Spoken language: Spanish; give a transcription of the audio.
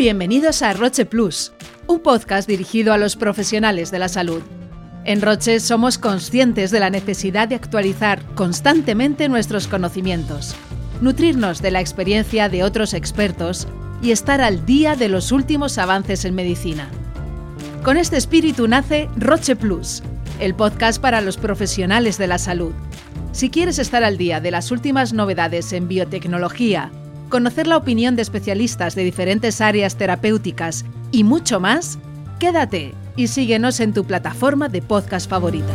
Bienvenidos a Roche Plus, un podcast dirigido a los profesionales de la salud. En Roche somos conscientes de la necesidad de actualizar constantemente nuestros conocimientos, nutrirnos de la experiencia de otros expertos y estar al día de los últimos avances en medicina. Con este espíritu nace Roche Plus, el podcast para los profesionales de la salud. Si quieres estar al día de las últimas novedades en biotecnología, conocer la opinión de especialistas de diferentes áreas terapéuticas y mucho más, quédate y síguenos en tu plataforma de podcast favorita.